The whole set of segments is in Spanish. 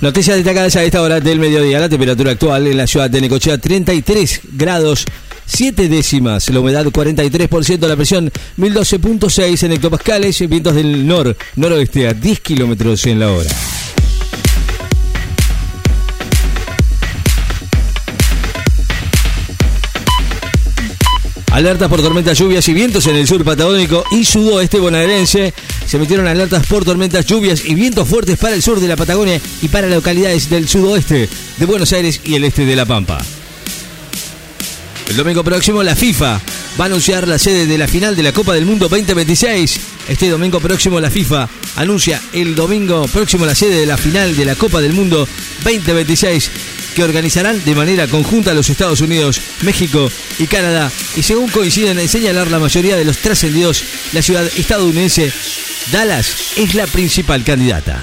Noticias destacadas a esta hora del mediodía. La temperatura actual en la ciudad de Necochea 33 grados 7 décimas. La humedad 43%, la presión 1012.6 en hectopascales. Vientos del nor, noroeste a 10 kilómetros en la hora. Alertas por tormentas, lluvias y vientos en el sur patagónico y sudoeste bonaerense. Se metieron alertas por tormentas, lluvias y vientos fuertes para el sur de la Patagonia y para localidades del sudoeste de Buenos Aires y el este de La Pampa. El domingo próximo la FIFA va a anunciar la sede de la final de la Copa del Mundo 2026. Este domingo próximo la FIFA anuncia el domingo próximo la sede de la final de la Copa del Mundo 2026 que organizarán de manera conjunta los Estados Unidos, México y Canadá. Y según coinciden en señalar la mayoría de los trascendidos, la ciudad estadounidense Dallas es la principal candidata.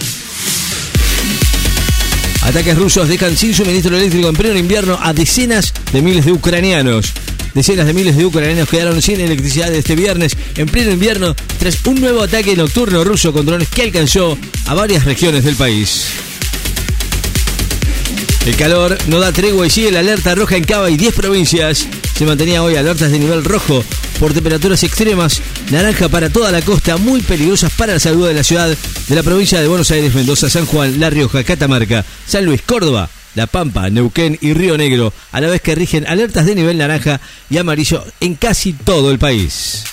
Ataques rusos dejan sin suministro eléctrico en pleno invierno a decenas de miles de ucranianos. Decenas de miles de ucranianos quedaron sin electricidad este viernes en pleno invierno tras un nuevo ataque nocturno ruso con drones que alcanzó a varias regiones del país. El calor no da tregua y sigue la alerta roja en Cava y 10 provincias. Se mantenía hoy alertas de nivel rojo por temperaturas extremas, naranja para toda la costa, muy peligrosas para la salud de la ciudad, de la provincia de Buenos Aires, Mendoza, San Juan, La Rioja, Catamarca, San Luis, Córdoba, La Pampa, Neuquén y Río Negro, a la vez que rigen alertas de nivel naranja y amarillo en casi todo el país.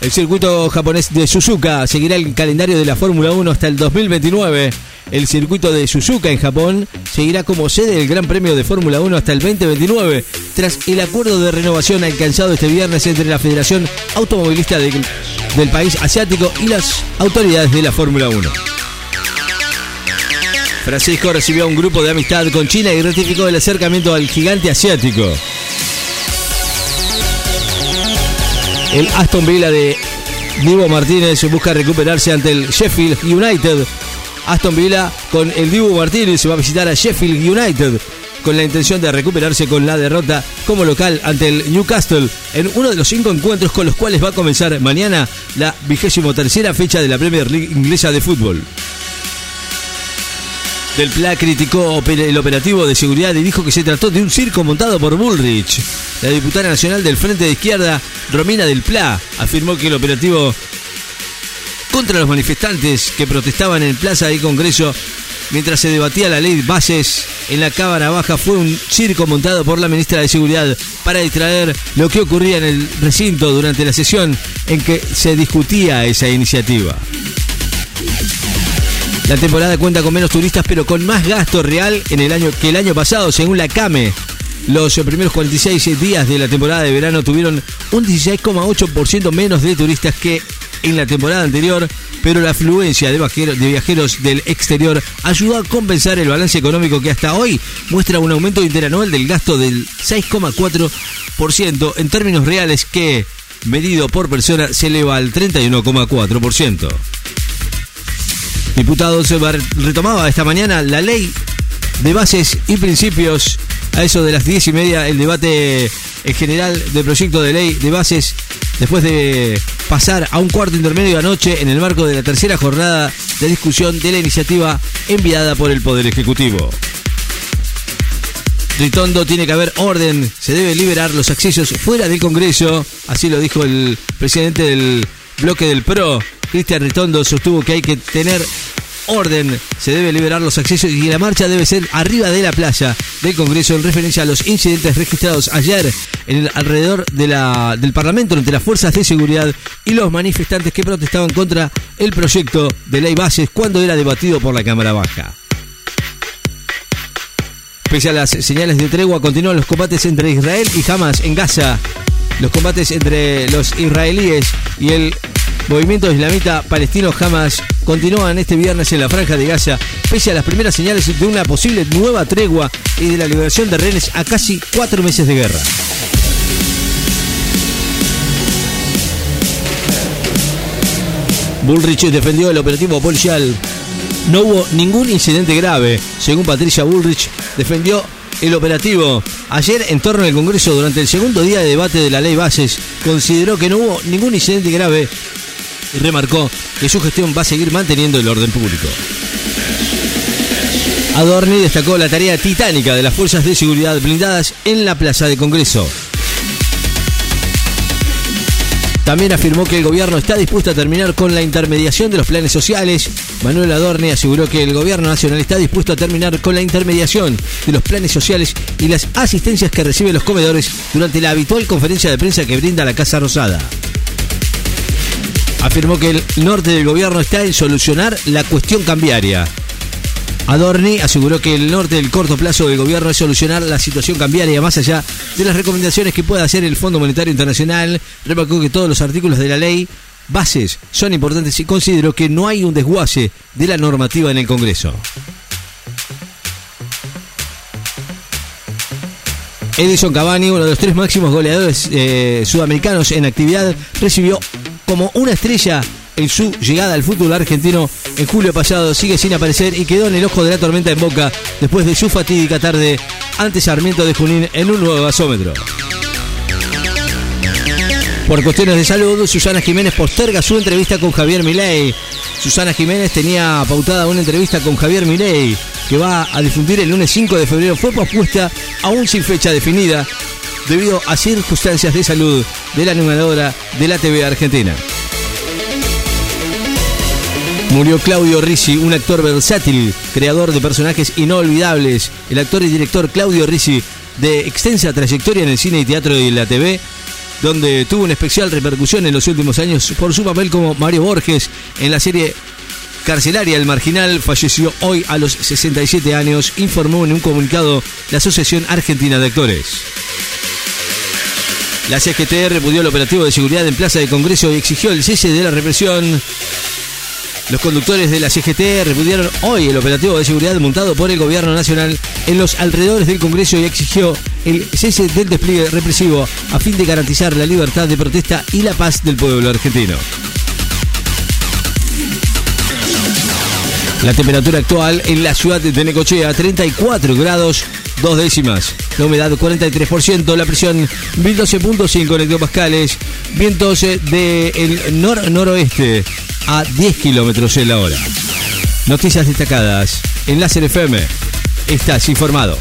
El circuito japonés de Suzuka seguirá el calendario de la Fórmula 1 hasta el 2029. El circuito de Suzuka en Japón seguirá como sede del Gran Premio de Fórmula 1 hasta el 2029, tras el acuerdo de renovación alcanzado este viernes entre la Federación Automovilista de, del país asiático y las autoridades de la Fórmula 1. Francisco recibió un grupo de amistad con China y ratificó el acercamiento al gigante asiático. El Aston Villa de Divo Martínez busca recuperarse ante el Sheffield United. Aston Villa con el Divo Martínez va a visitar a Sheffield United con la intención de recuperarse con la derrota como local ante el Newcastle en uno de los cinco encuentros con los cuales va a comenzar mañana la vigésimo tercera fecha de la Premier League inglesa de fútbol. Del Pla criticó el operativo de seguridad y dijo que se trató de un circo montado por Bullrich. La diputada nacional del Frente de Izquierda, Romina Del Pla, afirmó que el operativo contra los manifestantes que protestaban en Plaza y Congreso mientras se debatía la ley de bases en la Cámara Baja fue un circo montado por la ministra de Seguridad para distraer lo que ocurría en el recinto durante la sesión en que se discutía esa iniciativa. La temporada cuenta con menos turistas, pero con más gasto real en el año que el año pasado, según la CAME. Los primeros 46 días de la temporada de verano tuvieron un 16,8% menos de turistas que en la temporada anterior, pero la afluencia de, viajeros del exterior ayudó a compensar el balance económico que hasta hoy muestra un aumento interanual del gasto del 6,4% en términos reales que, medido por persona, se eleva al 31,4%. Diputados retomaba esta mañana la ley de bases y principios. A eso de las diez y media, el debate en general del proyecto de ley de bases, después de pasar a un cuarto intermedio anoche en el marco de la tercera jornada de discusión de la iniciativa enviada por el Poder Ejecutivo. Ritondo tiene que haber orden, se debe liberar los accesos fuera del Congreso, así lo dijo el presidente del bloque del PRO, Cristian Ritondo sostuvo que hay que tener orden, se debe liberar los accesos y la marcha debe ser arriba de la playa del Congreso en referencia a los incidentes registrados ayer en el alrededor de la, del Parlamento entre las fuerzas de seguridad y los manifestantes que protestaban contra el proyecto de ley bases cuando era debatido por la Cámara Baja. Pese a las señales de tregua, continúan los combates entre Israel y Hamas en Gaza. Los combates entre los israelíes y el movimiento islamita palestino Hamas continúan este viernes en la franja de Gaza, pese a las primeras señales de una posible nueva tregua y de la liberación de rehenes a casi cuatro meses de guerra. Bullrich defendió el operativo policial. No hubo ningún incidente grave, según Patricia Bullrich, defendió el operativo. Ayer, en torno al Congreso, durante el segundo día de debate de la ley bases, consideró que no hubo ningún incidente grave y remarcó que su gestión va a seguir manteniendo el orden público. Adorni destacó la tarea titánica de las fuerzas de seguridad blindadas en la Plaza de Congreso. También afirmó que el gobierno está dispuesto a terminar con la intermediación de los planes sociales. Manuel Adorni aseguró que el gobierno nacional está dispuesto a terminar con la intermediación de los planes sociales y las asistencias que reciben los comedores durante la habitual conferencia de prensa que brinda la Casa Rosada. Afirmó que el norte del gobierno está en solucionar la cuestión cambiaria. Adorni aseguró que el norte del corto plazo del gobierno es solucionar la situación cambiaria más allá de las recomendaciones que pueda hacer el Fondo Monetario Internacional. Remarcó que todos los artículos de la ley bases son importantes y consideró que no hay un desguace de la normativa en el Congreso. Edison Cavani, uno de los tres máximos goleadores eh, sudamericanos en actividad, recibió como una estrella en su llegada al fútbol argentino en julio pasado sigue sin aparecer y quedó en el ojo de la tormenta en Boca después de su fatídica tarde ante Sarmiento de Junín en un nuevo gasómetro. Por cuestiones de salud, Susana Jiménez posterga su entrevista con Javier Milei. Susana Jiménez tenía pautada una entrevista con Javier Milei que va a difundir el lunes 5 de febrero. Fue pospuesta aún sin fecha definida debido a circunstancias de salud de la animadora de la TV Argentina. Murió Claudio Ricci, un actor versátil, creador de personajes inolvidables. El actor y director Claudio Ricci, de extensa trayectoria en el cine y teatro y la TV, donde tuvo una especial repercusión en los últimos años por su papel como Mario Borges en la serie carcelaria El Marginal, falleció hoy a los 67 años, informó en un comunicado la Asociación Argentina de Actores. La CGT repudió el operativo de seguridad en Plaza de Congreso y exigió el cese de la represión. Los conductores de la CGT repudiaron hoy el operativo de seguridad montado por el gobierno nacional en los alrededores del Congreso y exigió el cese del despliegue represivo a fin de garantizar la libertad de protesta y la paz del pueblo argentino. La temperatura actual en la ciudad de Necochea, 34 grados, dos décimas. La humedad 43%, la presión 1012.5 hectopascales, vientos del nor-noroeste a 10 kilómetros en la hora. Noticias destacadas en Láser FM. Estás informado.